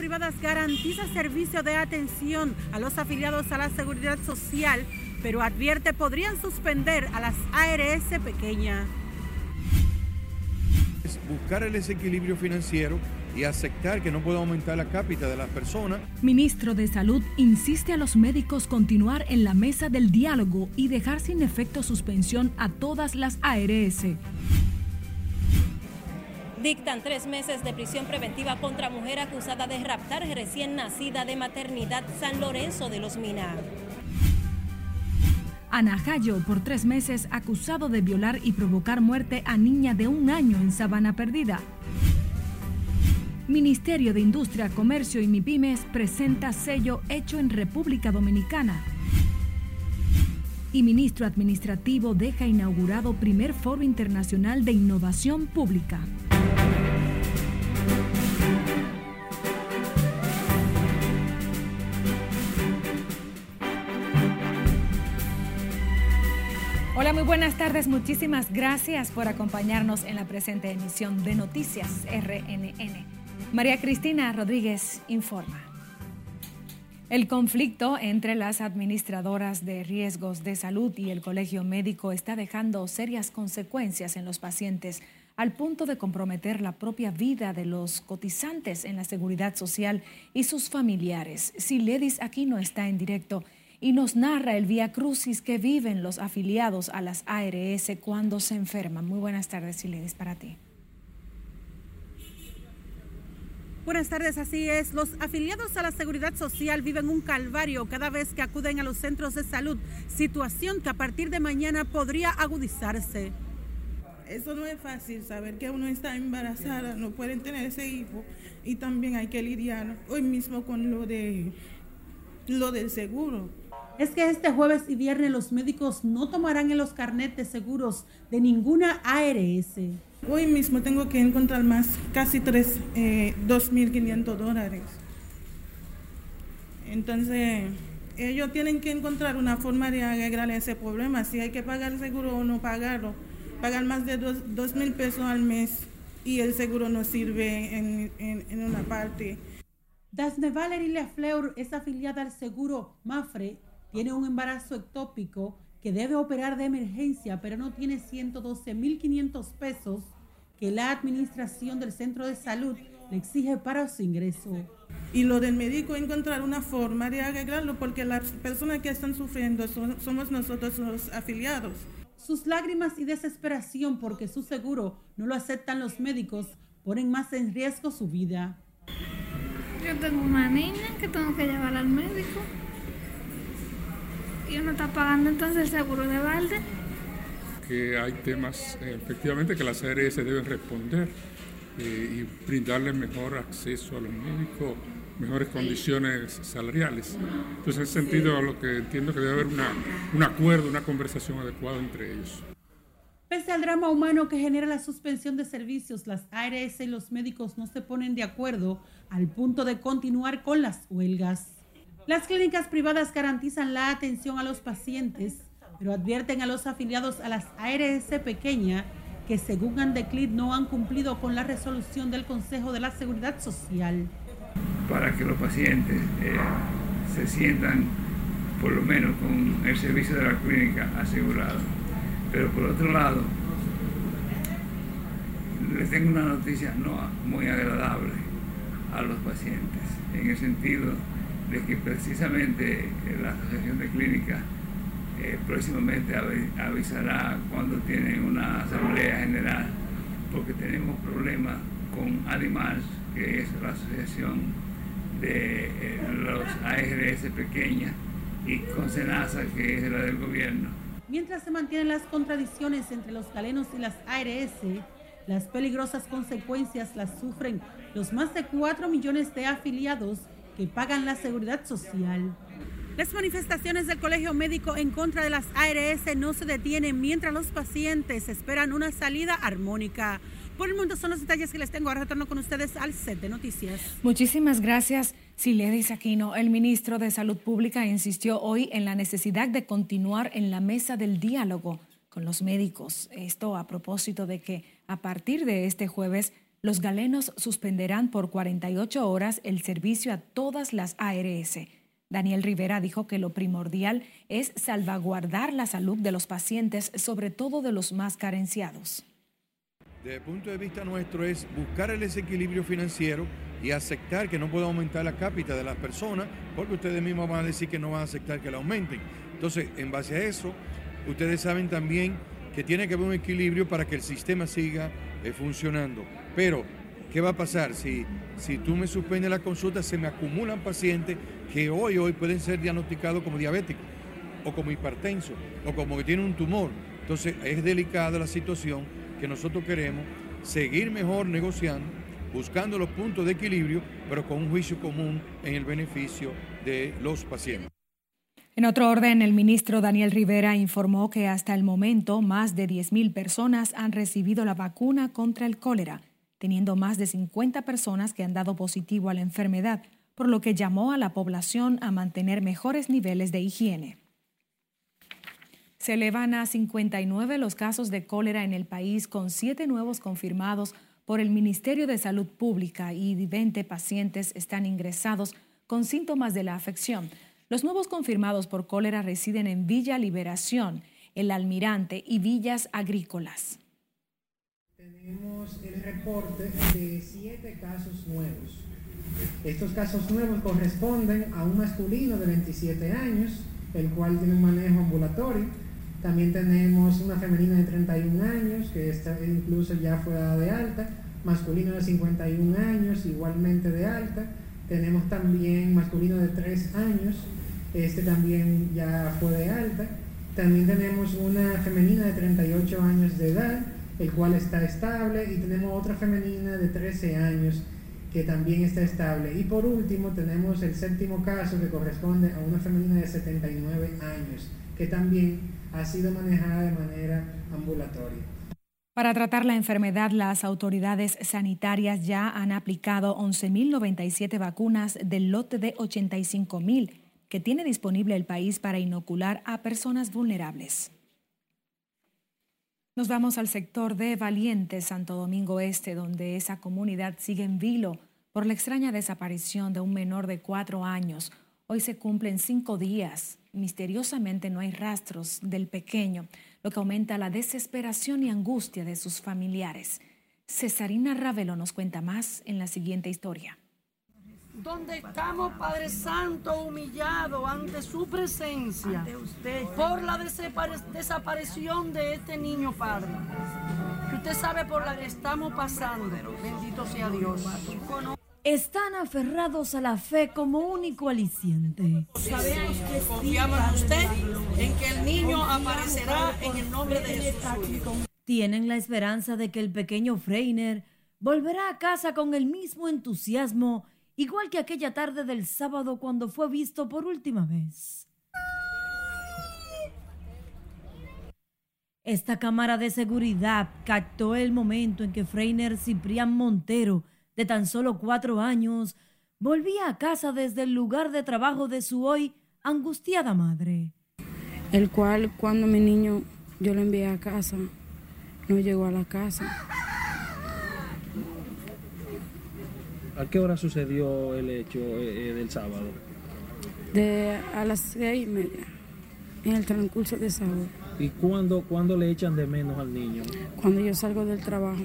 privadas garantiza servicio de atención a los afiliados a la seguridad social, pero advierte podrían suspender a las ARS pequeñas. buscar el desequilibrio financiero y aceptar que no puede aumentar la cápita de las personas. Ministro de Salud insiste a los médicos continuar en la mesa del diálogo y dejar sin efecto suspensión a todas las ARS. Dictan tres meses de prisión preventiva contra mujer acusada de raptar recién nacida de maternidad San Lorenzo de los Minas. Anajayo, por tres meses acusado de violar y provocar muerte a niña de un año en Sabana Perdida. Ministerio de Industria, Comercio y MIPIMES presenta sello hecho en República Dominicana. Y ministro administrativo deja inaugurado primer foro internacional de innovación pública. Muy buenas tardes. Muchísimas gracias por acompañarnos en la presente emisión de Noticias RNN. María Cristina Rodríguez informa. El conflicto entre las administradoras de riesgos de salud y el colegio médico está dejando serias consecuencias en los pacientes al punto de comprometer la propia vida de los cotizantes en la seguridad social y sus familiares. Si Ledis aquí no está en directo y nos narra el vía crucis que viven los afiliados a las ARS cuando se enferman. Muy buenas tardes, Siledis, para ti. Buenas tardes, así es. Los afiliados a la Seguridad Social viven un calvario cada vez que acuden a los centros de salud, situación que a partir de mañana podría agudizarse. Eso no es fácil, saber que uno está embarazada, no pueden tener ese hijo y también hay que lidiar hoy mismo con lo de lo del seguro es que este jueves y viernes los médicos no tomarán en los carnetes seguros de ninguna ARS. Hoy mismo tengo que encontrar más, casi 3, eh, 2.500 dólares. Entonces, ellos tienen que encontrar una forma de arreglar ese problema, si hay que pagar el seguro o no pagarlo. Pagar más de 2.000 pesos al mes y el seguro no sirve en, en, una parte. Dasne Valerie Lefleur es afiliada al seguro Mafre tiene un embarazo ectópico que debe operar de emergencia, pero no tiene 112.500 pesos que la administración del centro de salud le exige para su ingreso. Y lo del médico encontrar una forma de arreglarlo porque las personas que están sufriendo somos nosotros los afiliados. Sus lágrimas y desesperación porque su seguro no lo aceptan los médicos ponen más en riesgo su vida. Yo tengo una niña que tengo que llevar al médico y uno está pagando entonces el seguro de balde. Que hay temas, eh, efectivamente, que las ARS deben responder eh, y brindarle mejor acceso a los médicos, mejores condiciones salariales. Entonces, en ese sentido, lo que entiendo que debe haber una, un acuerdo, una conversación adecuada entre ellos. Pese al drama humano que genera la suspensión de servicios, las ARS y los médicos no se ponen de acuerdo al punto de continuar con las huelgas. Las clínicas privadas garantizan la atención a los pacientes, pero advierten a los afiliados a las ARS pequeña que según Andeclid no han cumplido con la resolución del Consejo de la Seguridad Social. Para que los pacientes eh, se sientan por lo menos con el servicio de la clínica asegurado. Pero por otro lado, les tengo una noticia no muy agradable a los pacientes, en el sentido de que precisamente la Asociación de Clínicas eh, próximamente avisará cuando tiene una asamblea general, porque tenemos problemas con Animals, que es la asociación de eh, los ARS pequeñas, y con Senasa, que es la del gobierno. Mientras se mantienen las contradicciones entre los galenos y las ARS, las peligrosas consecuencias las sufren los más de 4 millones de afiliados que pagan la seguridad social. Las manifestaciones del Colegio Médico en contra de las ARS no se detienen mientras los pacientes esperan una salida armónica. Por el mundo son los detalles que les tengo. Ahora retorno con ustedes al set de noticias. Muchísimas gracias, Siledis Aquino. El ministro de Salud Pública insistió hoy en la necesidad de continuar en la mesa del diálogo con los médicos. Esto a propósito de que a partir de este jueves los galenos suspenderán por 48 horas el servicio a todas las ARS. Daniel Rivera dijo que lo primordial es salvaguardar la salud de los pacientes, sobre todo de los más carenciados. Desde el punto de vista nuestro es buscar el desequilibrio financiero y aceptar que no puede aumentar la cápita de las personas, porque ustedes mismos van a decir que no van a aceptar que la aumenten. Entonces, en base a eso, ustedes saben también que tiene que haber un equilibrio para que el sistema siga eh, funcionando. Pero, ¿qué va a pasar? Si, si tú me suspendes la consulta, se me acumulan pacientes que hoy, hoy pueden ser diagnosticados como diabéticos, o como hipertensos, o como que tienen un tumor. Entonces, es delicada la situación que nosotros queremos seguir mejor negociando, buscando los puntos de equilibrio, pero con un juicio común en el beneficio de los pacientes. En otro orden, el ministro Daniel Rivera informó que hasta el momento más de 10.000 personas han recibido la vacuna contra el cólera, teniendo más de 50 personas que han dado positivo a la enfermedad, por lo que llamó a la población a mantener mejores niveles de higiene. Se elevan a 59 los casos de cólera en el país, con siete nuevos confirmados por el Ministerio de Salud Pública y 20 pacientes están ingresados con síntomas de la afección. Los nuevos confirmados por cólera residen en Villa Liberación, El Almirante y Villas Agrícolas. Tenemos el reporte de siete casos nuevos. Estos casos nuevos corresponden a un masculino de 27 años, el cual tiene un manejo ambulatorio. También tenemos una femenina de 31 años, que está incluso ya fue dada de alta, masculino de 51 años, igualmente de alta. Tenemos también masculino de 3 años, este también ya fue de alta. También tenemos una femenina de 38 años de edad, el cual está estable, y tenemos otra femenina de 13 años que también está estable. Y por último tenemos el séptimo caso que corresponde a una femenina de 79 años, que también ha sido manejada de manera ambulatoria. Para tratar la enfermedad, las autoridades sanitarias ya han aplicado 11.097 vacunas del lote de 85.000 que tiene disponible el país para inocular a personas vulnerables. Nos vamos al sector de Valiente, Santo Domingo Este, donde esa comunidad sigue en vilo por la extraña desaparición de un menor de cuatro años. Hoy se cumplen cinco días. Misteriosamente no hay rastros del pequeño, lo que aumenta la desesperación y angustia de sus familiares. Cesarina Ravelo nos cuenta más en la siguiente historia donde estamos, Padre Santo, humillados ante su presencia por la desaparición de este niño, Padre. Que usted sabe por la que estamos pasando. Bendito sea Dios. Están aferrados a la fe como único aliciente. Sabemos que confiamos en usted, en que el niño aparecerá en el nombre de Jesús. Tienen la esperanza de que el pequeño Freiner volverá a casa con el mismo entusiasmo igual que aquella tarde del sábado cuando fue visto por última vez. Esta cámara de seguridad captó el momento en que Freiner Ciprián Montero, de tan solo cuatro años, volvía a casa desde el lugar de trabajo de su hoy angustiada madre. El cual, cuando mi niño yo lo envié a casa, no llegó a la casa. ¿A qué hora sucedió el hecho eh, eh, del sábado? De a las seis y media, en el transcurso de sábado. ¿Y cuándo, cuándo le echan de menos al niño? Cuando yo salgo del trabajo.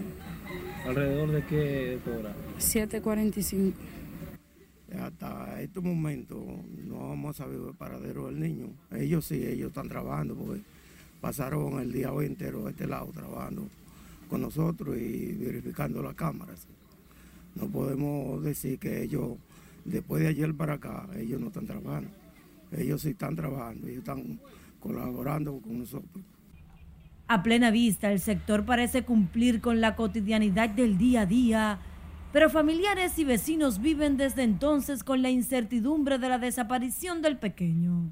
¿Alrededor de qué hora? 7.45. Hasta este momento no hemos sabido el paradero del niño. Ellos sí, ellos están trabajando porque pasaron el día hoy entero a este lado trabajando con nosotros y verificando las cámaras. No podemos decir que ellos, después de ayer para acá, ellos no están trabajando. Ellos sí están trabajando, ellos están colaborando con nosotros. A plena vista, el sector parece cumplir con la cotidianidad del día a día, pero familiares y vecinos viven desde entonces con la incertidumbre de la desaparición del pequeño.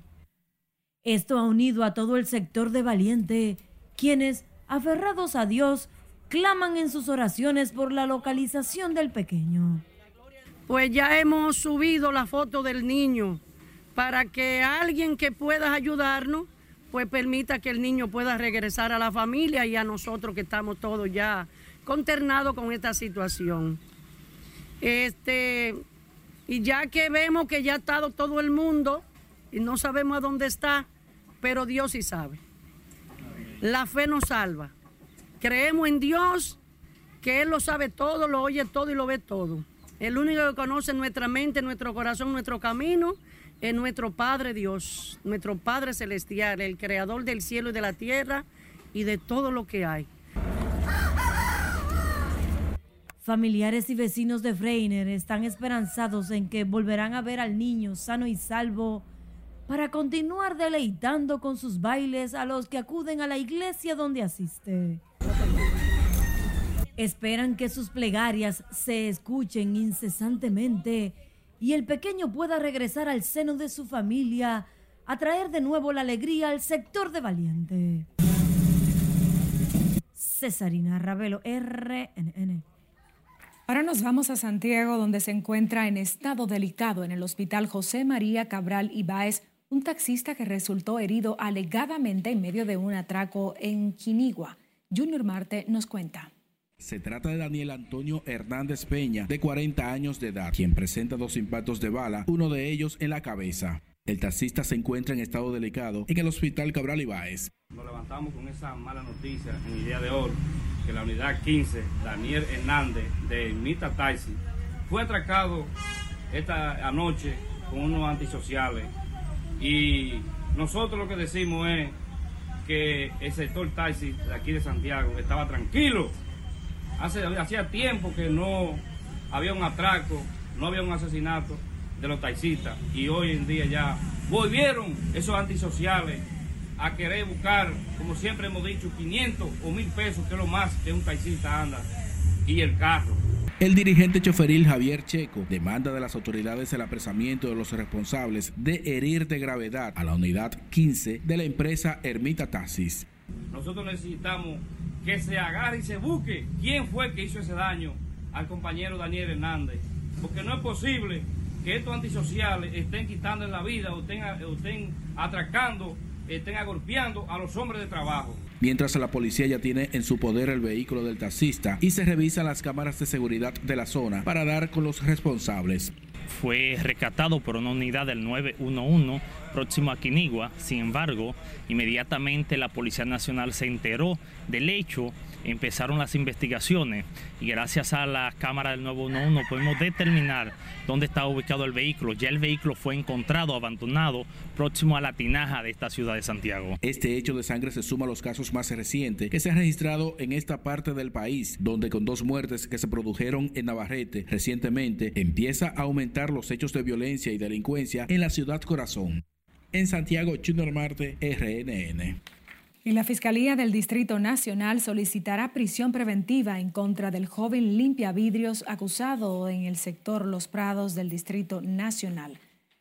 Esto ha unido a todo el sector de Valiente, quienes, aferrados a Dios, claman en sus oraciones por la localización del pequeño. Pues ya hemos subido la foto del niño para que alguien que pueda ayudarnos, pues permita que el niño pueda regresar a la familia y a nosotros que estamos todos ya consternados con esta situación. Este, y ya que vemos que ya ha estado todo el mundo y no sabemos a dónde está, pero Dios sí sabe. La fe nos salva. Creemos en Dios, que Él lo sabe todo, lo oye todo y lo ve todo. El único que conoce nuestra mente, nuestro corazón, nuestro camino es nuestro Padre Dios, nuestro Padre Celestial, el Creador del cielo y de la tierra y de todo lo que hay. Familiares y vecinos de Freiner están esperanzados en que volverán a ver al niño sano y salvo para continuar deleitando con sus bailes a los que acuden a la iglesia donde asiste. Esperan que sus plegarias se escuchen incesantemente y el pequeño pueda regresar al seno de su familia a traer de nuevo la alegría al sector de Valiente. Cesarina Ravelo, RNN. Ahora nos vamos a Santiago, donde se encuentra en estado delicado en el hospital José María Cabral Ibáez un taxista que resultó herido alegadamente en medio de un atraco en Quinigua. Junior Marte nos cuenta. Se trata de Daniel Antonio Hernández Peña, de 40 años de edad, quien presenta dos impactos de bala, uno de ellos en la cabeza. El taxista se encuentra en estado delicado en el hospital Cabral Ibáez. Nos levantamos con esa mala noticia en el día de hoy que la unidad 15, Daniel Hernández, de Mita Taxi, fue atracado esta anoche con unos antisociales. Y nosotros lo que decimos es que el sector taxi de aquí de Santiago estaba tranquilo. Hace, hacía tiempo que no había un atraco, no había un asesinato de los taxistas. Y hoy en día ya volvieron esos antisociales a querer buscar, como siempre hemos dicho, 500 o 1000 pesos, que es lo más que un taxista anda, y el carro. El dirigente choferil Javier Checo demanda de las autoridades el apresamiento de los responsables de herir de gravedad a la unidad 15 de la empresa Ermita Taxis. Nosotros necesitamos que se agarre y se busque quién fue que hizo ese daño al compañero Daniel Hernández, porque no es posible que estos antisociales estén quitando la vida o estén, atracando estén agolpeando a los hombres de trabajo. Mientras la policía ya tiene en su poder el vehículo del taxista y se revisan las cámaras de seguridad de la zona para dar con los responsables. Fue rescatado por una unidad del 911 próximo a Quinigua. Sin embargo, inmediatamente la Policía Nacional se enteró del hecho, empezaron las investigaciones y gracias a la cámara del 911 podemos determinar dónde estaba ubicado el vehículo. Ya el vehículo fue encontrado abandonado próximo a la tinaja de esta ciudad de Santiago. Este hecho de sangre se suma a los casos más recientes que se han registrado en esta parte del país, donde con dos muertes que se produjeron en Navarrete recientemente empieza a aumentar los hechos de violencia y delincuencia en la ciudad corazón. En Santiago, Junior Marte, RNN. Y la Fiscalía del Distrito Nacional solicitará prisión preventiva en contra del joven limpia vidrios acusado en el sector Los Prados del Distrito Nacional.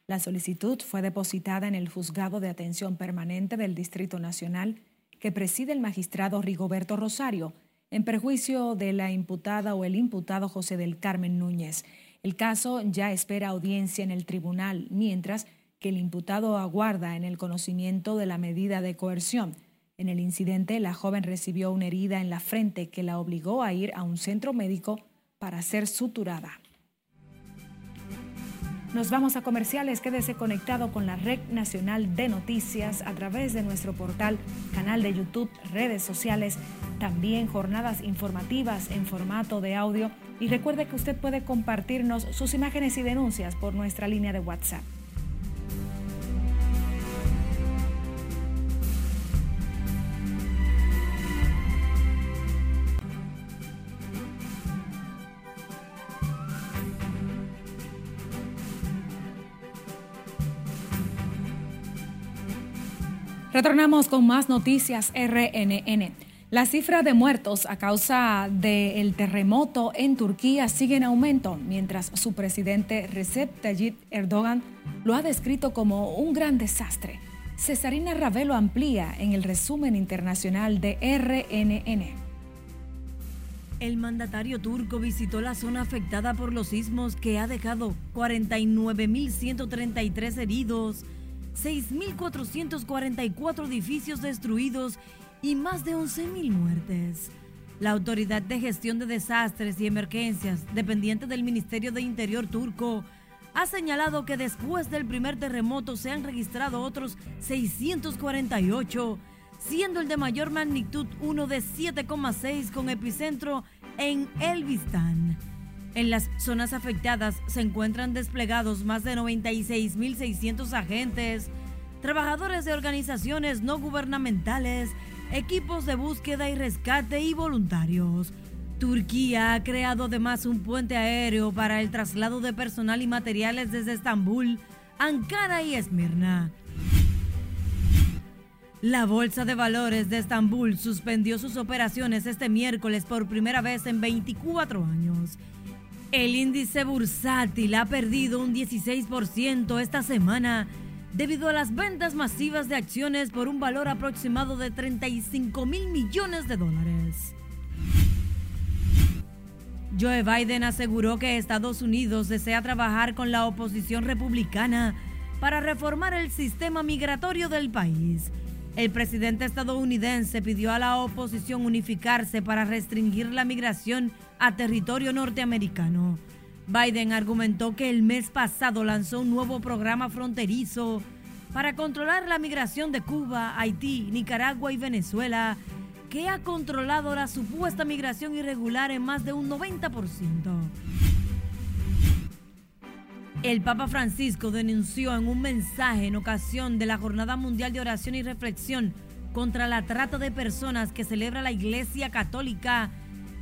La solicitud fue depositada en el Juzgado de Atención Permanente del Distrito Nacional que preside el magistrado Rigoberto Rosario, en perjuicio de la imputada o el imputado José del Carmen Núñez. El caso ya espera audiencia en el tribunal, mientras que el imputado aguarda en el conocimiento de la medida de coerción. En el incidente, la joven recibió una herida en la frente que la obligó a ir a un centro médico para ser suturada. Nos vamos a comerciales. Quédese conectado con la Red Nacional de Noticias a través de nuestro portal, canal de YouTube, redes sociales, también jornadas informativas en formato de audio. Y recuerde que usted puede compartirnos sus imágenes y denuncias por nuestra línea de WhatsApp. Retornamos con más noticias RNN. La cifra de muertos a causa del terremoto en Turquía sigue en aumento, mientras su presidente Recep Tayyip Erdogan lo ha descrito como un gran desastre. Cesarina Ravelo amplía en el resumen internacional de RNN. El mandatario turco visitó la zona afectada por los sismos que ha dejado 49.133 heridos 6.444 edificios destruidos y más de 11.000 muertes. La Autoridad de Gestión de Desastres y Emergencias, dependiente del Ministerio de Interior turco, ha señalado que después del primer terremoto se han registrado otros 648, siendo el de mayor magnitud uno de 7,6 con epicentro en Elbistan. En las zonas afectadas se encuentran desplegados más de 96.600 agentes, trabajadores de organizaciones no gubernamentales, equipos de búsqueda y rescate y voluntarios. Turquía ha creado además un puente aéreo para el traslado de personal y materiales desde Estambul, Ankara y Esmirna. La Bolsa de Valores de Estambul suspendió sus operaciones este miércoles por primera vez en 24 años. El índice bursátil ha perdido un 16% esta semana debido a las ventas masivas de acciones por un valor aproximado de 35 mil millones de dólares. Joe Biden aseguró que Estados Unidos desea trabajar con la oposición republicana para reformar el sistema migratorio del país. El presidente estadounidense pidió a la oposición unificarse para restringir la migración a territorio norteamericano. Biden argumentó que el mes pasado lanzó un nuevo programa fronterizo para controlar la migración de Cuba, Haití, Nicaragua y Venezuela que ha controlado la supuesta migración irregular en más de un 90%. El Papa Francisco denunció en un mensaje en ocasión de la Jornada Mundial de Oración y Reflexión contra la trata de personas que celebra la Iglesia Católica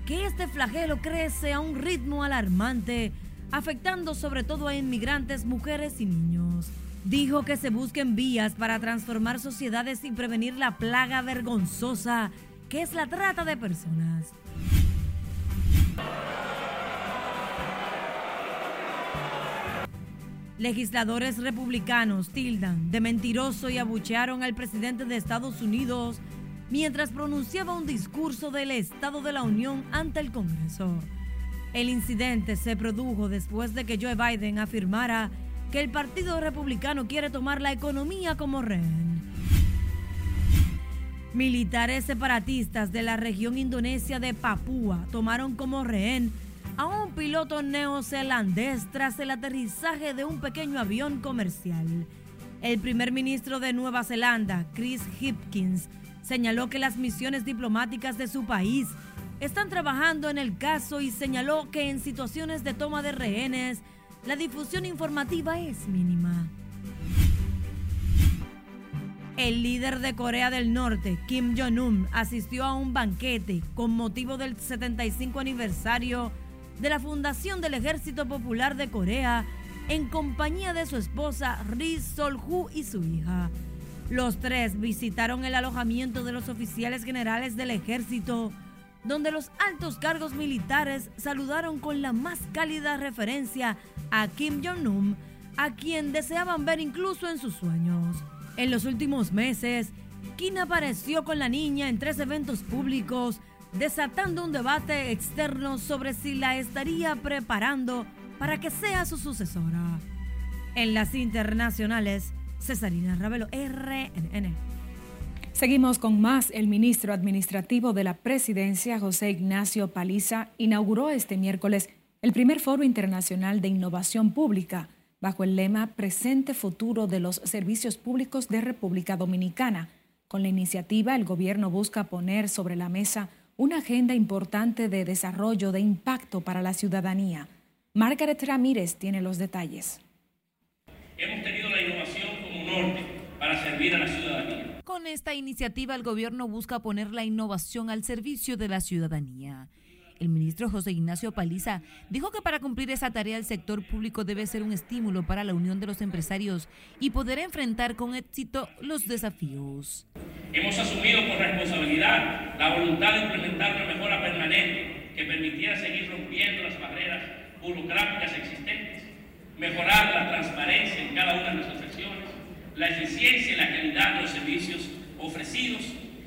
que este flagelo crece a un ritmo alarmante, afectando sobre todo a inmigrantes, mujeres y niños. Dijo que se busquen vías para transformar sociedades y prevenir la plaga vergonzosa ¿Qué es la trata de personas. Legisladores republicanos tildan de mentiroso y abuchearon al presidente de Estados Unidos mientras pronunciaba un discurso del Estado de la Unión ante el Congreso. El incidente se produjo después de que Joe Biden afirmara que el Partido Republicano quiere tomar la economía como rehén. Militares separatistas de la región indonesia de Papúa tomaron como rehén a un piloto neozelandés tras el aterrizaje de un pequeño avión comercial. El primer ministro de Nueva Zelanda, Chris Hipkins, señaló que las misiones diplomáticas de su país están trabajando en el caso y señaló que en situaciones de toma de rehenes, la difusión informativa es mínima. El líder de Corea del Norte, Kim Jong-un, asistió a un banquete con motivo del 75 aniversario de la fundación del Ejército Popular de Corea en compañía de su esposa Ri Sol-hu y su hija. Los tres visitaron el alojamiento de los oficiales generales del ejército, donde los altos cargos militares saludaron con la más cálida referencia a Kim Jong-un, a quien deseaban ver incluso en sus sueños. En los últimos meses, Kim apareció con la niña en tres eventos públicos, desatando un debate externo sobre si la estaría preparando para que sea su sucesora. En las internacionales, Cesarina Ravelo, RNN. Seguimos con más. El ministro administrativo de la presidencia, José Ignacio Paliza, inauguró este miércoles el primer foro internacional de innovación pública bajo el lema Presente Futuro de los Servicios Públicos de República Dominicana. Con la iniciativa, el gobierno busca poner sobre la mesa una agenda importante de desarrollo de impacto para la ciudadanía. Margaret Ramírez tiene los detalles. Hemos tenido la innovación como norte para servir a la ciudadanía. Con esta iniciativa, el gobierno busca poner la innovación al servicio de la ciudadanía. El ministro José Ignacio Paliza dijo que para cumplir esa tarea el sector público debe ser un estímulo para la unión de los empresarios y poder enfrentar con éxito los desafíos. Hemos asumido con responsabilidad la voluntad de implementar una mejora permanente que permitiera seguir rompiendo las barreras burocráticas existentes, mejorar la transparencia en cada una de nuestras acciones, la eficiencia y la calidad de los servicios ofrecidos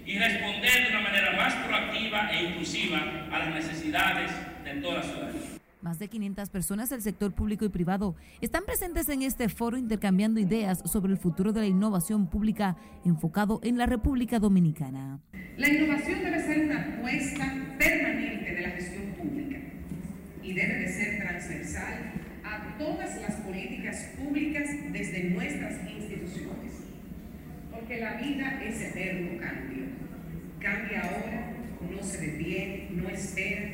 y responder de una manera más proactiva e inclusiva a las necesidades de toda la ciudadanía. Más de 500 personas del sector público y privado están presentes en este foro intercambiando ideas sobre el futuro de la innovación pública enfocado en la República Dominicana. La innovación debe ser una apuesta permanente y debe de ser transversal a todas las políticas públicas desde nuestras instituciones. Porque la vida es eterno cambio. Cambia ahora, no se detiene, no espera,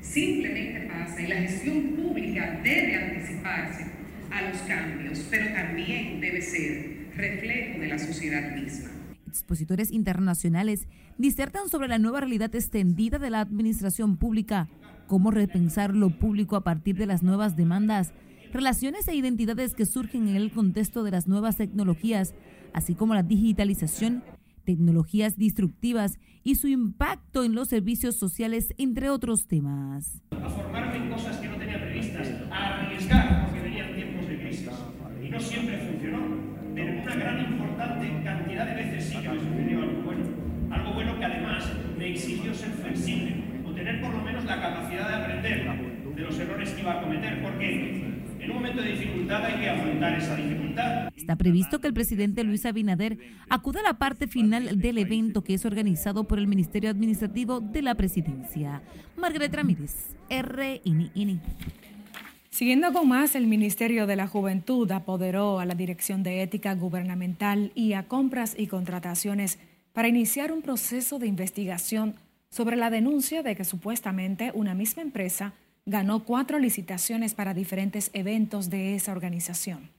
simplemente pasa y la gestión pública debe anticiparse a los cambios, pero también debe ser reflejo de la sociedad misma. Expositores internacionales disertan sobre la nueva realidad extendida de la administración pública, cómo repensar lo público a partir de las nuevas demandas, relaciones e identidades que surgen en el contexto de las nuevas tecnologías, así como la digitalización, tecnologías destructivas y su impacto en los servicios sociales, entre otros temas. A formarme en cosas que no tenía previstas, a arriesgar porque venían tiempos de crisis. Y no siempre funcionó, pero una gran importante cantidad de veces sí que me sucedió algo bueno. Algo bueno que además me exigió ser flexible o tener por lo menos la capacidad de aprender de los errores que iba a cometer, porque en un momento de dificultad hay que afrontar esa dificultad. Está previsto que el presidente Luis Abinader acuda a la parte final del evento que es organizado por el Ministerio Administrativo de la Presidencia. Margaret Ramírez, RNN. Siguiendo con más, el Ministerio de la Juventud apoderó a la Dirección de Ética Gubernamental y a Compras y Contrataciones para iniciar un proceso de investigación sobre la denuncia de que supuestamente una misma empresa ganó cuatro licitaciones para diferentes eventos de esa organización.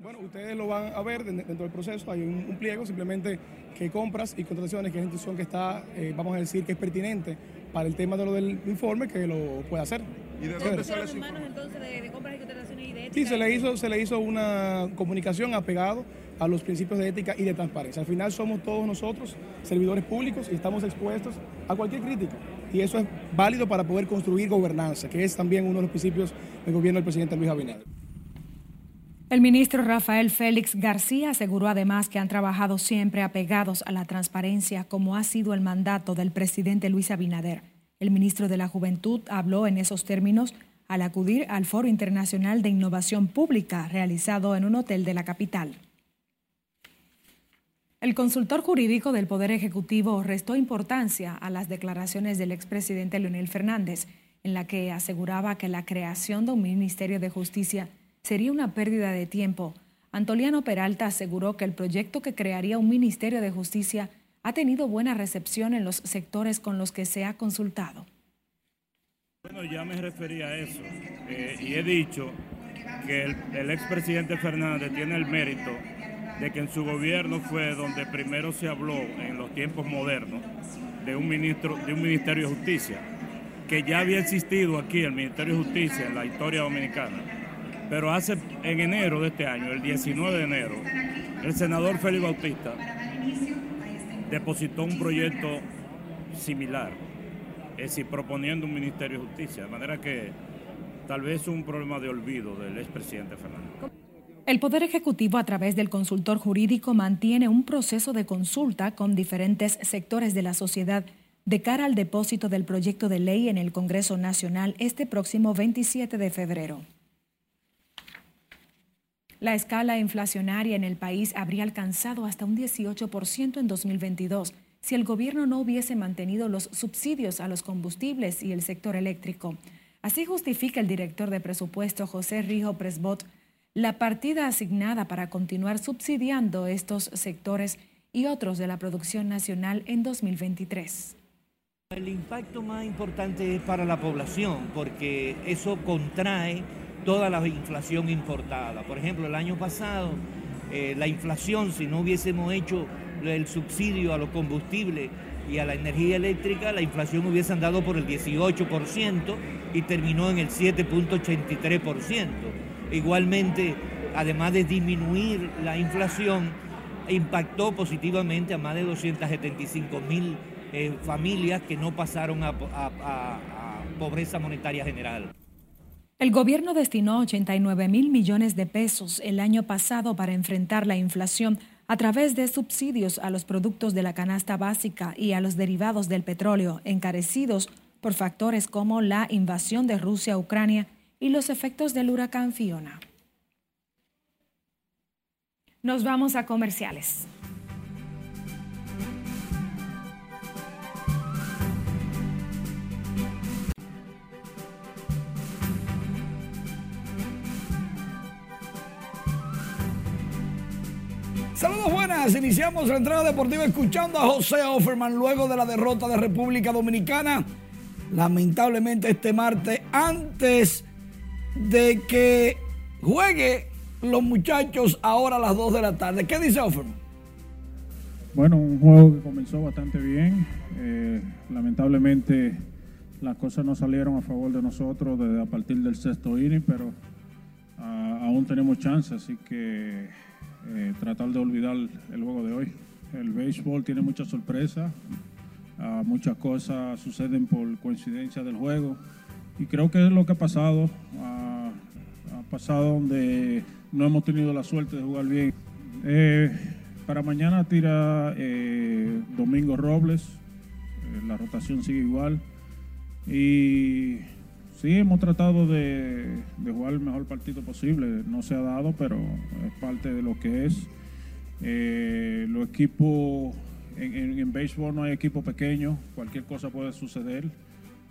Bueno, ustedes lo van a ver dentro del proceso, hay un, pliego simplemente que compras y contrataciones, que es la institución que está, eh, vamos a decir, que es pertinente para el tema de lo del informe, que lo pueda hacer. ¿Y de dónde sale su entonces de, compras y contrataciones y de ética? Sí, se le hizo, se le hizo una comunicación apegado a los principios de ética y de transparencia. Al final somos todos nosotros servidores públicos y estamos expuestos a cualquier crítica. Y eso es válido para poder construir gobernanza, que es también uno de los principios del gobierno del presidente Luis Abinader. El ministro Rafael Félix García aseguró además que han trabajado siempre apegados a la transparencia, como ha sido el mandato del presidente Luis Abinader. El ministro de la Juventud habló en esos términos al acudir al Foro Internacional de Innovación Pública realizado en un hotel de la capital. El consultor jurídico del Poder Ejecutivo restó importancia a las declaraciones del expresidente Leonel Fernández, en la que aseguraba que la creación de un Ministerio de Justicia sería una pérdida de tiempo. Antoliano Peralta aseguró que el proyecto que crearía un Ministerio de Justicia ha tenido buena recepción en los sectores con los que se ha consultado. Bueno, ya me refería a eso eh, y he dicho que el, el expresidente Fernández tiene el mérito de que en su gobierno fue donde primero se habló en los tiempos modernos de un ministro, de un Ministerio de Justicia, que ya había existido aquí el Ministerio de Justicia en la historia dominicana. Pero hace en enero de este año, el 19 de enero, el senador Félix Bautista depositó un proyecto similar, es decir, proponiendo un Ministerio de Justicia, de manera que tal vez un problema de olvido del expresidente Fernández. El Poder Ejecutivo, a través del consultor jurídico, mantiene un proceso de consulta con diferentes sectores de la sociedad de cara al depósito del proyecto de ley en el Congreso Nacional este próximo 27 de febrero. La escala inflacionaria en el país habría alcanzado hasta un 18% en 2022 si el gobierno no hubiese mantenido los subsidios a los combustibles y el sector eléctrico. Así justifica el director de presupuesto José Rijo Presbot la partida asignada para continuar subsidiando estos sectores y otros de la producción nacional en 2023. El impacto más importante es para la población porque eso contrae toda la inflación importada. Por ejemplo, el año pasado eh, la inflación, si no hubiésemos hecho el subsidio a los combustibles y a la energía eléctrica, la inflación hubiese andado por el 18% y terminó en el 7.83%. Igualmente, además de disminuir la inflación, impactó positivamente a más de 275 mil eh, familias que no pasaron a, pobreza monetaria general. El gobierno destinó 89 mil millones de pesos el año pasado para enfrentar la inflación a través de subsidios a los productos de la canasta básica y a los derivados del petróleo, encarecidos por factores como la invasión de Rusia a Ucrania y los efectos del huracán Fiona. Nos vamos a comerciales. Saludos buenas, iniciamos la entrada deportiva escuchando a José Offerman luego de la derrota de República Dominicana. Lamentablemente este martes antes de que juegue los muchachos ahora a las 2 de la tarde. ¿Qué dice Offerman? Bueno, un juego que comenzó bastante bien. Eh, lamentablemente las cosas no salieron a favor de nosotros desde a partir del sexto inning, pero ah, aún tenemos chance, así que eh, tratar de olvidar el juego de hoy. El béisbol tiene muchas sorpresas, ah, muchas cosas suceden por coincidencia del juego y creo que es lo que ha pasado. Ah, pasado donde no hemos tenido la suerte de jugar bien. Eh, para mañana tira eh, Domingo Robles, la rotación sigue igual. Y sí, hemos tratado de, jugar el mejor partido posible. No se ha dado, pero es parte de lo que es. Eh, los equipos, en, béisbol no hay equipo pequeño, cualquier cosa puede suceder.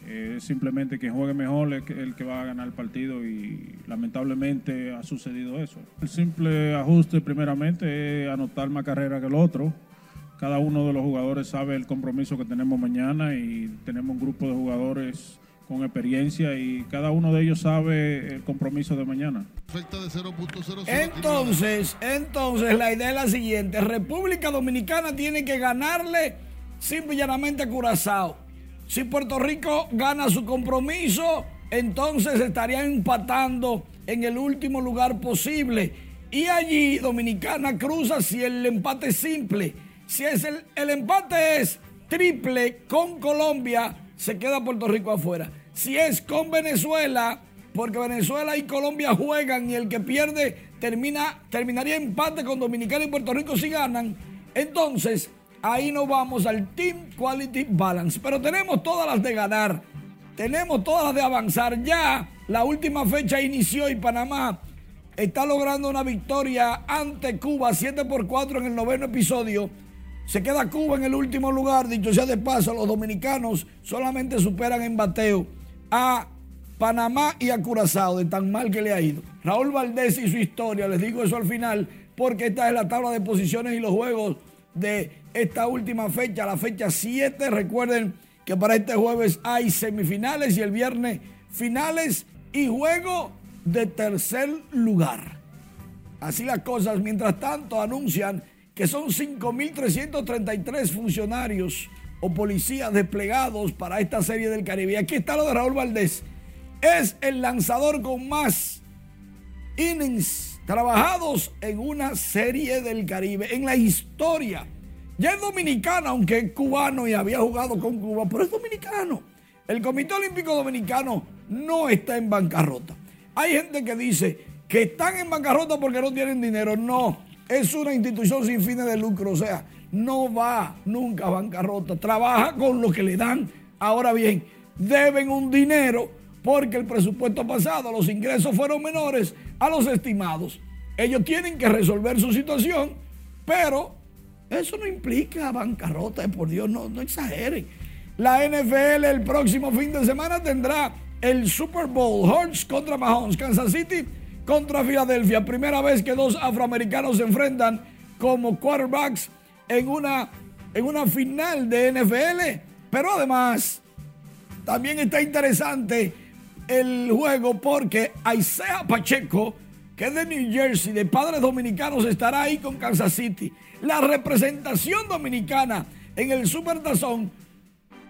Eh, es simplemente que juegue mejor es el que va a ganar el partido y lamentablemente ha sucedido eso. El simple ajuste primeramente es anotar más carrera que el otro cada uno de los jugadores sabe el compromiso que tenemos mañana y tenemos un grupo de jugadores con experiencia y cada uno de ellos sabe el compromiso de mañana. Entonces, entonces la idea es la siguiente, República Dominicana tiene que ganarle simple y llanamente a Curazao. Si Puerto Rico gana su compromiso, entonces estaría empatando en el último lugar posible. Y allí Dominicana cruza si el empate es simple si es el, el empate es triple con Colombia, se queda Puerto Rico afuera. Si es con Venezuela, porque Venezuela y Colombia juegan y el que pierde termina, terminaría empate con Dominicana y Puerto Rico si ganan. Entonces, ahí nos vamos al Team Quality Balance. Pero tenemos todas las de ganar. Tenemos todas las de avanzar. Ya la última fecha inició y Panamá está logrando una victoria ante Cuba 7 por 4 en el noveno episodio. Se queda Cuba en el último lugar. Dicho sea de paso, los dominicanos solamente superan en bateo a Panamá y a Curazao de tan mal que le ha ido. Raúl Valdés y su historia, les digo eso al final, porque esta es la tabla de posiciones y los juegos de esta última fecha, la fecha 7. Recuerden que para este jueves hay semifinales y el viernes finales y juego de tercer lugar. Así las cosas, mientras tanto anuncian que son 5.333 funcionarios o policías desplegados para esta serie del Caribe. aquí está lo de Raúl Valdés. Es el lanzador con más innings trabajados en una serie del Caribe, en la historia. Ya es dominicano, aunque es cubano y había jugado con Cuba, pero es dominicano. El Comité Olímpico Dominicano no está en bancarrota. Hay gente que dice que están en bancarrota porque no tienen dinero. No, es una institución sin fines de lucro, o sea, no va nunca a bancarrota, trabaja con lo que le dan. Ahora bien, deben un dinero porque el presupuesto pasado, los ingresos fueron menores a los estimados. Ellos tienen que resolver su situación, pero eso no implica bancarrota, por Dios, no, no exageren. La NFL el próximo fin de semana tendrá el Super Bowl, Hurts contra Mahomes, Kansas City contra Filadelfia. Primera vez que dos afroamericanos se enfrentan como quarterbacks en una, en una final de NFL. Pero además, también está interesante el juego porque Isaiah Pacheco, que es de New Jersey, de padres dominicanos, estará ahí con Kansas City. La representación dominicana en el Super Tazón,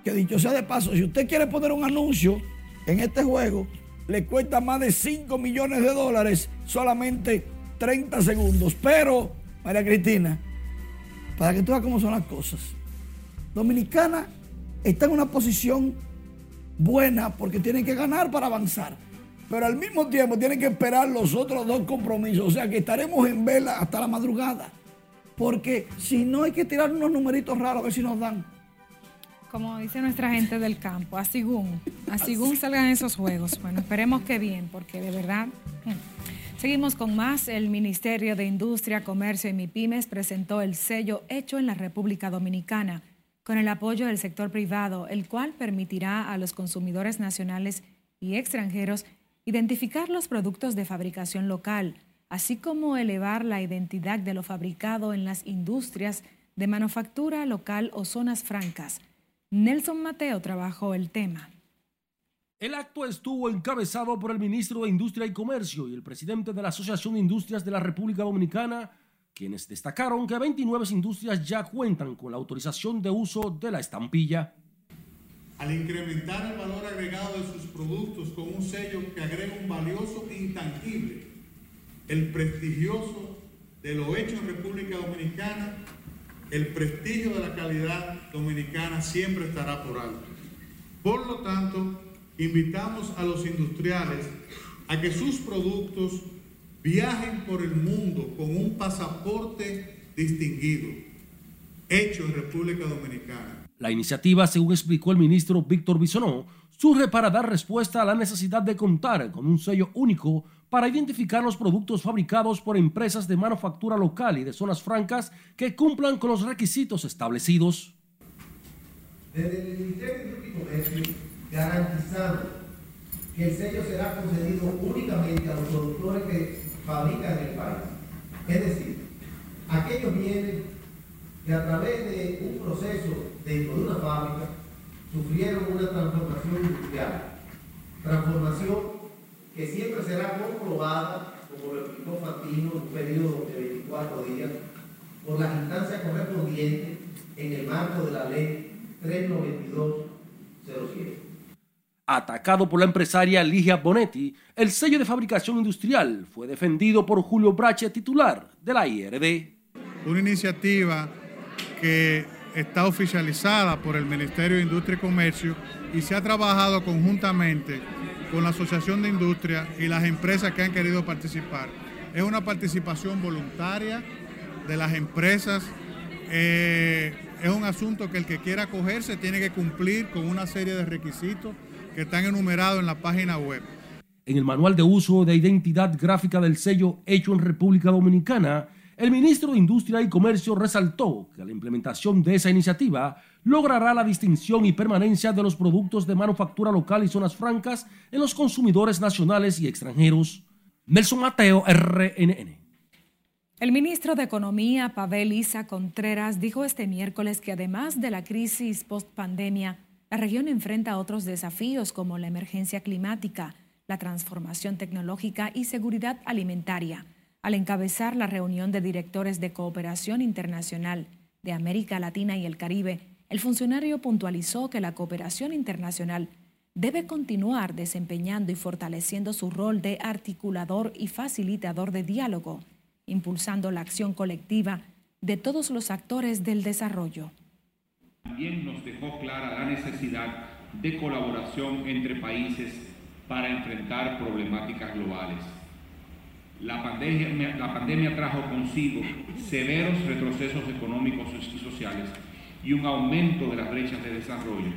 que dicho sea de paso, si usted quiere poner un anuncio en este juego, le cuesta más de 5 millones de dólares solamente 30 segundos. Pero, María Cristina, para que tú veas cómo son las cosas, Dominicana está en una posición buena porque tiene que ganar para avanzar. Pero al mismo tiempo tiene que esperar los otros dos compromisos. O sea que estaremos en vela hasta la madrugada. Porque si no hay que tirar unos numeritos raros a ver si nos dan como dice nuestra gente del campo, a según, a según salgan esos juegos. Bueno, esperemos que bien, porque de verdad. Hmm. Seguimos con más. El Ministerio de Industria, Comercio y MIPIMES presentó el sello hecho en la República Dominicana con el apoyo del sector privado, el cual permitirá a los consumidores nacionales y extranjeros identificar los productos de fabricación local, así como elevar la identidad de lo fabricado en las industrias de manufactura local o zonas francas. Nelson Mateo trabajó el tema. El acto estuvo encabezado por el ministro de Industria y Comercio y el presidente de la Asociación de Industrias de la República Dominicana, quienes destacaron que 29 industrias ya cuentan con la autorización de uso de la estampilla. Al incrementar el valor agregado de sus productos con un sello que agrega un valioso intangible, el prestigioso de lo hecho en República Dominicana, el prestigio de la calidad dominicana siempre estará por alto. Por lo tanto, invitamos a los industriales a que sus productos viajen por el mundo con un pasaporte distinguido, hecho en República Dominicana. La iniciativa, según explicó el ministro Víctor Bisonó, surge para dar respuesta a la necesidad de contar con un sello único para identificar los productos fabricados por empresas de manufactura local y de zonas francas que cumplan con los requisitos establecidos. Desde el Ministerio de Comercio garantizando que el sello será concedido únicamente a los productores que fabrican en el país. Es decir, aquellos bienes que a través de un proceso dentro de una fábrica sufrieron una transformación industrial. Transformación que siempre será comprobada, como lo explicó Fantino, en un periodo de 24 días, por las instancias correspondientes en el marco de la ley 39207. Atacado por la empresaria Ligia Bonetti, el sello de fabricación industrial fue defendido por Julio Brache, titular de la IRD. Una iniciativa que está oficializada por el Ministerio de Industria y Comercio y se ha trabajado conjuntamente con la Asociación de Industria y las empresas que han querido participar. Es una participación voluntaria de las empresas. Eh, es un asunto que el que quiera acogerse tiene que cumplir con una serie de requisitos que están enumerados en la página web. En el manual de uso de identidad gráfica del sello hecho en República Dominicana, el ministro de Industria y Comercio resaltó que la implementación de esa iniciativa logrará la distinción y permanencia de los productos de manufactura local y zonas francas en los consumidores nacionales y extranjeros. Nelson Mateo, RNN. El ministro de Economía, Pavel Isa Contreras, dijo este miércoles que además de la crisis post-pandemia, la región enfrenta otros desafíos como la emergencia climática, la transformación tecnológica y seguridad alimentaria. Al encabezar la reunión de directores de cooperación internacional de América Latina y el Caribe, el funcionario puntualizó que la cooperación internacional debe continuar desempeñando y fortaleciendo su rol de articulador y facilitador de diálogo, impulsando la acción colectiva de todos los actores del desarrollo. También nos dejó clara la necesidad de colaboración entre países para enfrentar problemáticas globales. La pandemia, trajo consigo severos retrocesos económicos y sociales y un aumento de las brechas de desarrollo,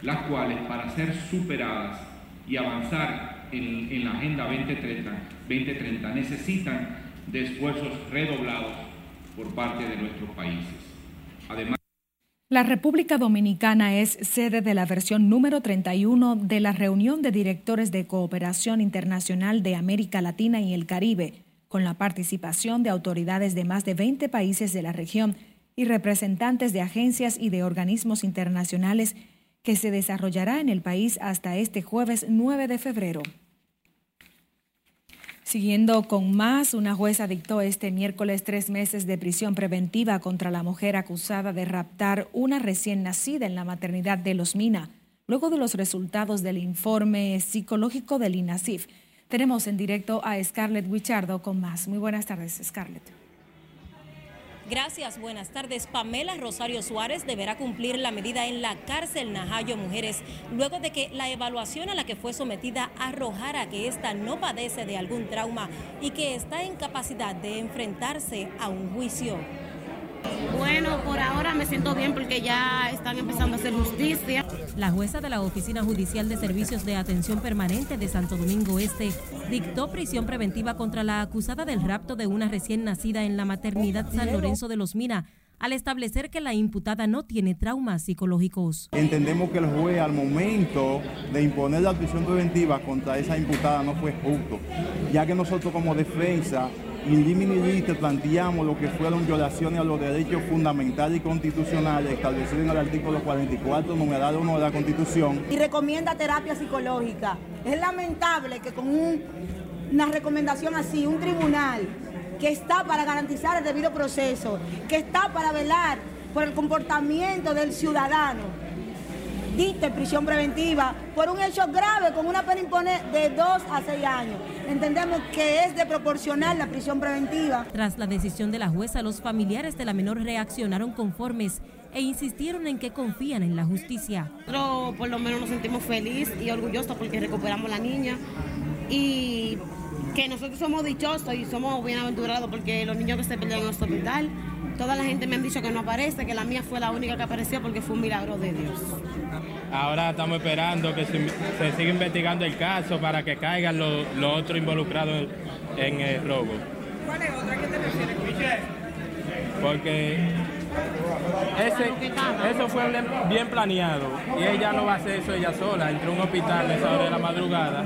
las cuales para ser superadas y avanzar en, en la Agenda 2030, 2030 necesitan de esfuerzos redoblados por parte de nuestros países. Además, la República Dominicana es sede de la versión número 31 de la reunión de directores de cooperación internacional de América Latina y el Caribe, con la participación de autoridades de más de 20 países de la región y representantes de agencias y de organismos internacionales que se desarrollará en el país hasta este jueves 9 de febrero. Siguiendo con más, una jueza dictó este miércoles tres meses de prisión preventiva contra la mujer acusada de raptar una recién nacida en la maternidad de Los Mina, luego de los resultados del informe psicológico del INASIF. Tenemos en directo a Scarlett Wichardo con más. Muy buenas tardes, Scarlett. Gracias, buenas tardes. Pamela Rosario Suárez deberá cumplir la medida en la cárcel Najayo Mujeres luego de que la evaluación a la que fue sometida arrojara que ésta no padece de algún trauma y que está en capacidad de enfrentarse a un juicio. Bueno, por ahora me siento bien porque ya están empezando a hacer justicia. La jueza de la Oficina Judicial de Servicios de Atención Permanente de Santo Domingo Este dictó prisión preventiva contra la acusada del rapto de una recién nacida en la maternidad San Lorenzo de los Mina al establecer que la imputada no tiene traumas psicológicos. Entendemos que el juez al momento de imponer la prisión preventiva contra esa imputada no fue justo, ya que nosotros como defensa indíminamente planteamos lo que fueron violaciones a los derechos fundamentales y constitucionales establecidos en el artículo 44, numeral 1 de la Constitución. Y recomienda terapia psicológica. Es lamentable que con un, una recomendación así, un tribunal que está para garantizar el debido proceso, que está para velar por el comportamiento del ciudadano, dicte prisión preventiva por un hecho grave con una pena impone de 2 a 6 años. Entendemos que es de proporcionar la prisión preventiva. Tras la decisión de la jueza, los familiares de la menor reaccionaron conformes e insistieron en que confían en la justicia. Nosotros por lo menos nos sentimos felices y orgullosos porque recuperamos la niña y que nosotros somos dichosos y somos bienaventurados porque los niños que se pelean en el hospital, toda la gente me han dicho que no aparece, que la mía fue la única que apareció porque fue un milagro de Dios. Ahora estamos esperando que se, se siga investigando el caso para que caigan los, los otros involucrados en el robo. ¿Cuál es otra que te refieres? Porque ese, eso fue bien planeado y ella no va a hacer eso ella sola. Entró a un hospital a esa hora de la madrugada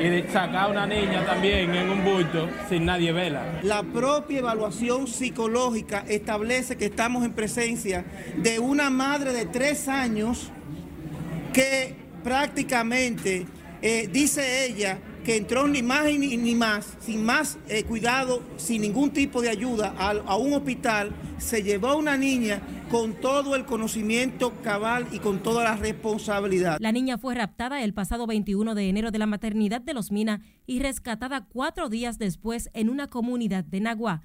y sacar a una niña también en un bulto sin nadie vela. La propia evaluación psicológica establece que estamos en presencia de una madre de tres años que prácticamente, eh, dice ella, que entró ni más ni, ni más, sin más eh, cuidado, sin ningún tipo de ayuda, a, a, un hospital, se llevó a una niña con todo el conocimiento cabal y con toda la responsabilidad. La niña fue raptada el pasado 21 de enero de la maternidad de Los Mina y rescatada cuatro días después en una comunidad de Nagua.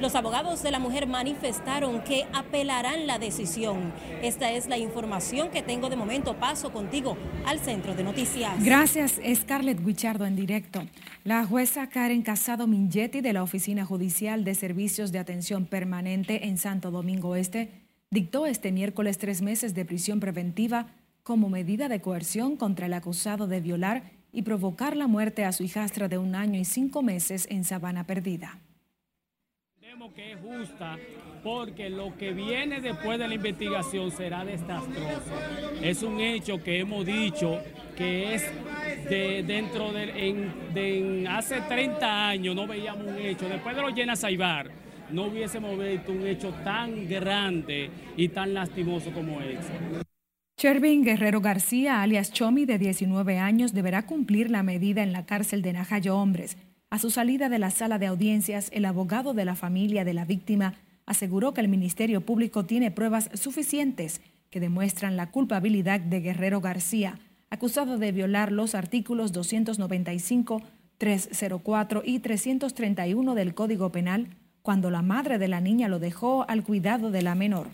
Los abogados de la mujer manifestaron que apelarán la decisión. Esta es la información que tengo de momento. Paso contigo al centro de noticias. Gracias, Scarlett Guichardo en directo. La jueza Karen Casado Mingetti de la Oficina Judicial de Servicios de Atención Permanente en Santo Domingo Este dictó este miércoles tres meses de prisión preventiva como medida de coerción contra el acusado de violar y provocar la muerte a su hijastra de un año y cinco meses en Sabana Perdida que es justa porque lo que viene después de la investigación será desastroso. Es un hecho que hemos dicho que es de, dentro de, en, de hace 30 años no veíamos un hecho, después de los llenas Saibar, no hubiésemos visto un hecho tan grande y tan lastimoso como ese. Chervin Guerrero García, alias Chomi, de 19 años, deberá cumplir la medida en la cárcel de Najayo Hombres. A su salida de la sala de audiencias, el abogado de la familia de la víctima aseguró que el Ministerio Público tiene pruebas suficientes que demuestran la culpabilidad de Guerrero García, acusado de violar los artículos 295, 304 y 331 del Código Penal cuando la madre de la niña lo dejó al cuidado de la menor.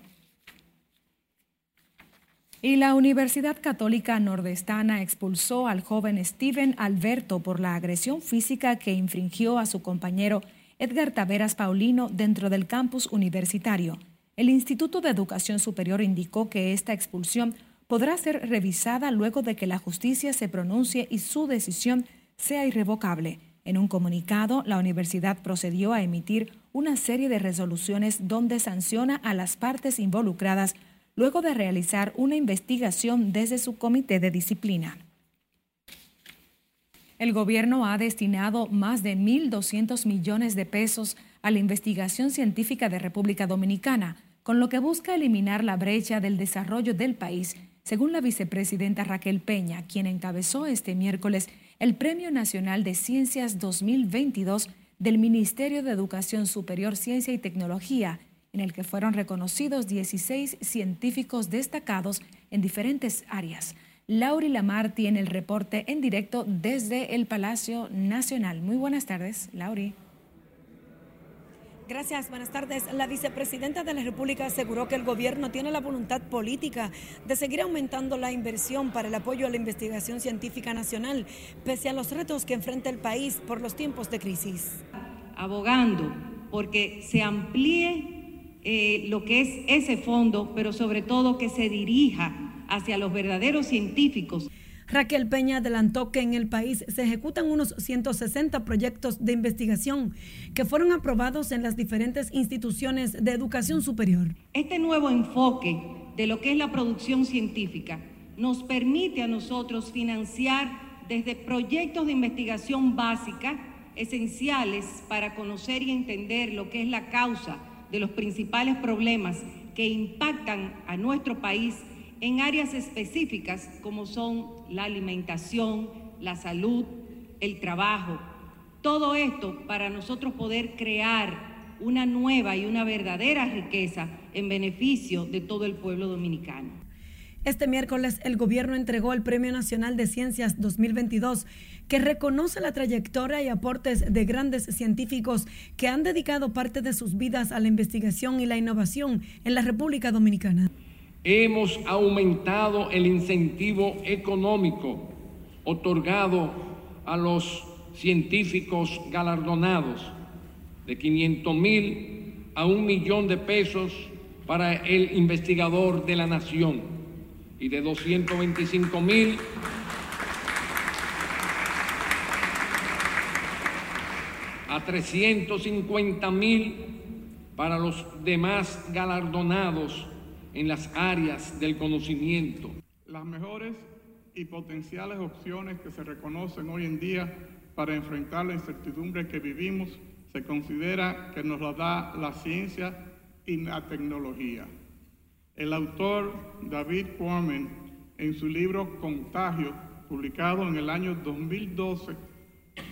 Y la Universidad Católica Nordestana expulsó al joven Steven Alberto por la agresión física que infringió a su compañero Edgar Taveras Paulino dentro del campus universitario. El Instituto de Educación Superior indicó que esta expulsión podrá ser revisada luego de que la justicia se pronuncie y su decisión sea irrevocable. En un comunicado, la universidad procedió a emitir una serie de resoluciones donde sanciona a las partes involucradas luego de realizar una investigación desde su comité de disciplina. El gobierno ha destinado más de 1.200 millones de pesos a la investigación científica de República Dominicana, con lo que busca eliminar la brecha del desarrollo del país, según la vicepresidenta Raquel Peña, quien encabezó este miércoles el Premio Nacional de Ciencias 2022 del Ministerio de Educación Superior, Ciencia y Tecnología, en el que fueron reconocidos 16 científicos destacados en diferentes áreas. Lauri Lamar tiene el reporte en directo desde el Palacio Nacional. Muy buenas tardes, Lauri. Gracias, buenas tardes. La vicepresidenta de la República aseguró que el gobierno tiene la voluntad política de seguir aumentando la inversión para el apoyo a la investigación científica nacional, pese a los retos que enfrenta el país por los tiempos de crisis. Abogando porque se amplíe eh, lo que es ese fondo, pero sobre todo que se dirija hacia los verdaderos científicos. Raquel Peña adelantó que en el país se ejecutan unos 160 proyectos de investigación que fueron aprobados en las diferentes instituciones de educación superior. Este nuevo enfoque de lo que es la producción científica nos permite a nosotros financiar desde proyectos de investigación básica esenciales para conocer y entender lo que es la causa de los principales problemas que impactan a nuestro país en áreas específicas como son la alimentación, la salud, el trabajo. Todo esto para nosotros poder crear una nueva y una verdadera riqueza en beneficio de todo el pueblo dominicano. Este miércoles el gobierno entregó el Premio Nacional de Ciencias 2022 que reconoce la trayectoria y aportes de grandes científicos que han dedicado parte de sus vidas a la investigación y la innovación en la República Dominicana. Hemos aumentado el incentivo económico otorgado a los científicos galardonados de 500 mil a un millón de pesos para el investigador de la nación y de 225 mil a 350 mil para los demás galardonados en las áreas del conocimiento. Las mejores y potenciales opciones que se reconocen hoy en día para enfrentar la incertidumbre que vivimos se considera que nos la da la ciencia y la tecnología. El autor David Quammen, en su libro Contagio, publicado en el año 2012,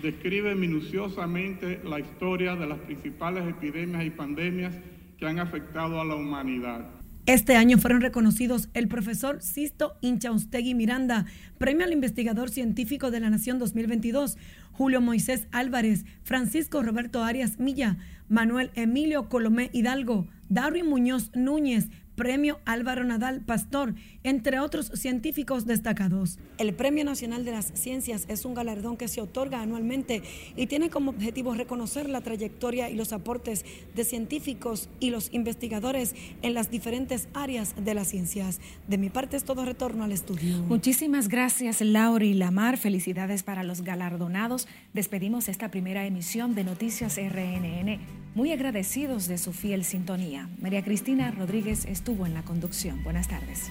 describe minuciosamente la historia de las principales epidemias y pandemias que han afectado a la humanidad. Este año fueron reconocidos el profesor Sisto Inchaustegui Miranda, Premio al Investigador Científico de la Nación 2022, Julio Moisés Álvarez, Francisco Roberto Arias Milla, Manuel Emilio Colomé Hidalgo, Darwin Muñoz Núñez, Premio Álvaro Nadal Pastor, entre otros científicos destacados. El Premio Nacional de las Ciencias es un galardón que se otorga anualmente y tiene como objetivo reconocer la trayectoria y los aportes de científicos y los investigadores en las diferentes áreas de las ciencias. De mi parte es todo retorno al estudio. Muchísimas gracias Laura y Lamar. Felicidades para los galardonados. Despedimos esta primera emisión de Noticias RNN. Muy agradecidos de su fiel sintonía. María Cristina Rodríguez estuvo en la conducción. Buenas tardes.